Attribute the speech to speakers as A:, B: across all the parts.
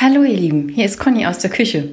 A: Hallo ihr Lieben, hier ist Conny aus der Küche.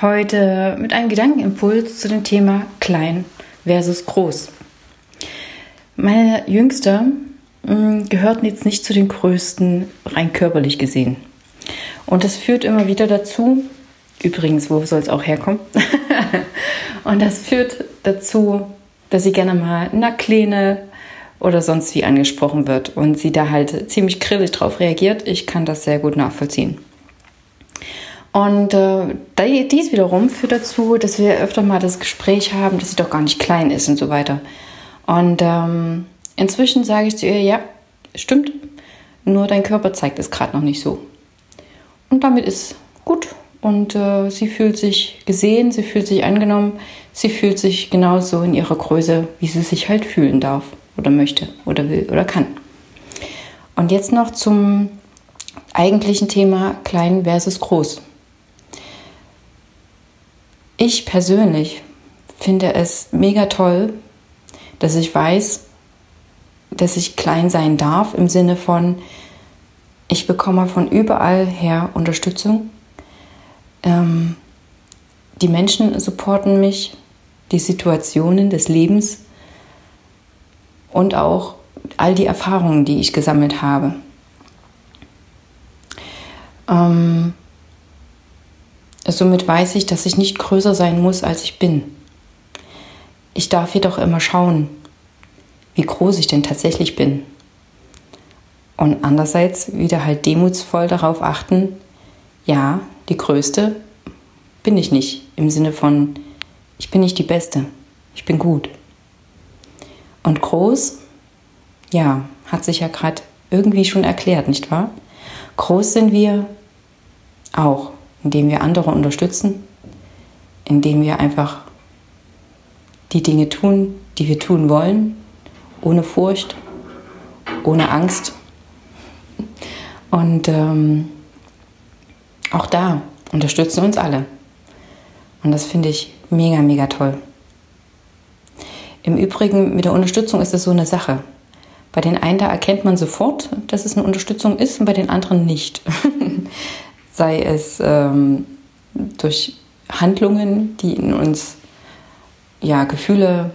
A: Heute mit einem Gedankenimpuls zu dem Thema klein versus groß. Meine Jüngste mm, gehört jetzt nicht zu den größten, rein körperlich gesehen. Und das führt immer wieder dazu, übrigens, wo soll es auch herkommen? und das führt dazu, dass sie gerne mal na Kleine oder sonst wie angesprochen wird und sie da halt ziemlich grillig drauf reagiert. Ich kann das sehr gut nachvollziehen. Und äh, dies wiederum führt dazu, dass wir öfter mal das Gespräch haben, dass sie doch gar nicht klein ist und so weiter. Und ähm, inzwischen sage ich zu ihr, ja, stimmt, nur dein Körper zeigt es gerade noch nicht so. Und damit ist gut. Und äh, sie fühlt sich gesehen, sie fühlt sich angenommen, sie fühlt sich genauso in ihrer Größe, wie sie sich halt fühlen darf oder möchte oder will oder kann. Und jetzt noch zum eigentlichen Thema klein versus groß. Ich persönlich finde es mega toll, dass ich weiß, dass ich klein sein darf im Sinne von, ich bekomme von überall her Unterstützung. Ähm, die Menschen supporten mich, die Situationen des Lebens und auch all die Erfahrungen, die ich gesammelt habe. Ähm, Somit weiß ich, dass ich nicht größer sein muss, als ich bin. Ich darf jedoch immer schauen, wie groß ich denn tatsächlich bin. Und andererseits wieder halt demutsvoll darauf achten, ja, die Größte bin ich nicht. Im Sinne von, ich bin nicht die Beste, ich bin gut. Und groß, ja, hat sich ja gerade irgendwie schon erklärt, nicht wahr? Groß sind wir auch indem wir andere unterstützen, indem wir einfach die Dinge tun, die wir tun wollen, ohne Furcht, ohne Angst. Und ähm, auch da unterstützen uns alle. Und das finde ich mega, mega toll. Im Übrigen, mit der Unterstützung ist es so eine Sache. Bei den einen, da erkennt man sofort, dass es eine Unterstützung ist und bei den anderen nicht. sei es ähm, durch Handlungen, die in uns ja, Gefühle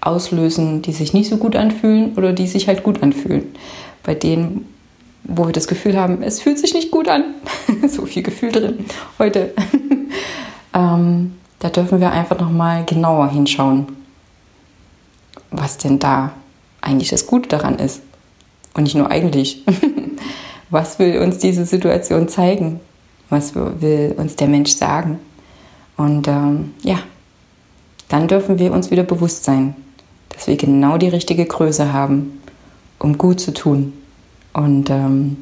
A: auslösen, die sich nicht so gut anfühlen oder die sich halt gut anfühlen. Bei denen, wo wir das Gefühl haben, es fühlt sich nicht gut an, so viel Gefühl drin heute, ähm, da dürfen wir einfach nochmal genauer hinschauen, was denn da eigentlich das Gute daran ist. Und nicht nur eigentlich. Was will uns diese Situation zeigen? Was will uns der Mensch sagen? Und ähm, ja, dann dürfen wir uns wieder bewusst sein, dass wir genau die richtige Größe haben, um gut zu tun. Und ähm,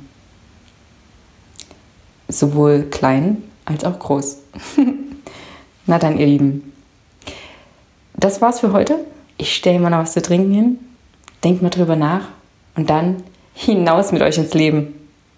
A: sowohl klein als auch groß. Na dann, ihr Lieben. Das war's für heute. Ich stelle mal noch was zu trinken hin. Denkt mal drüber nach und dann hinaus mit euch ins Leben.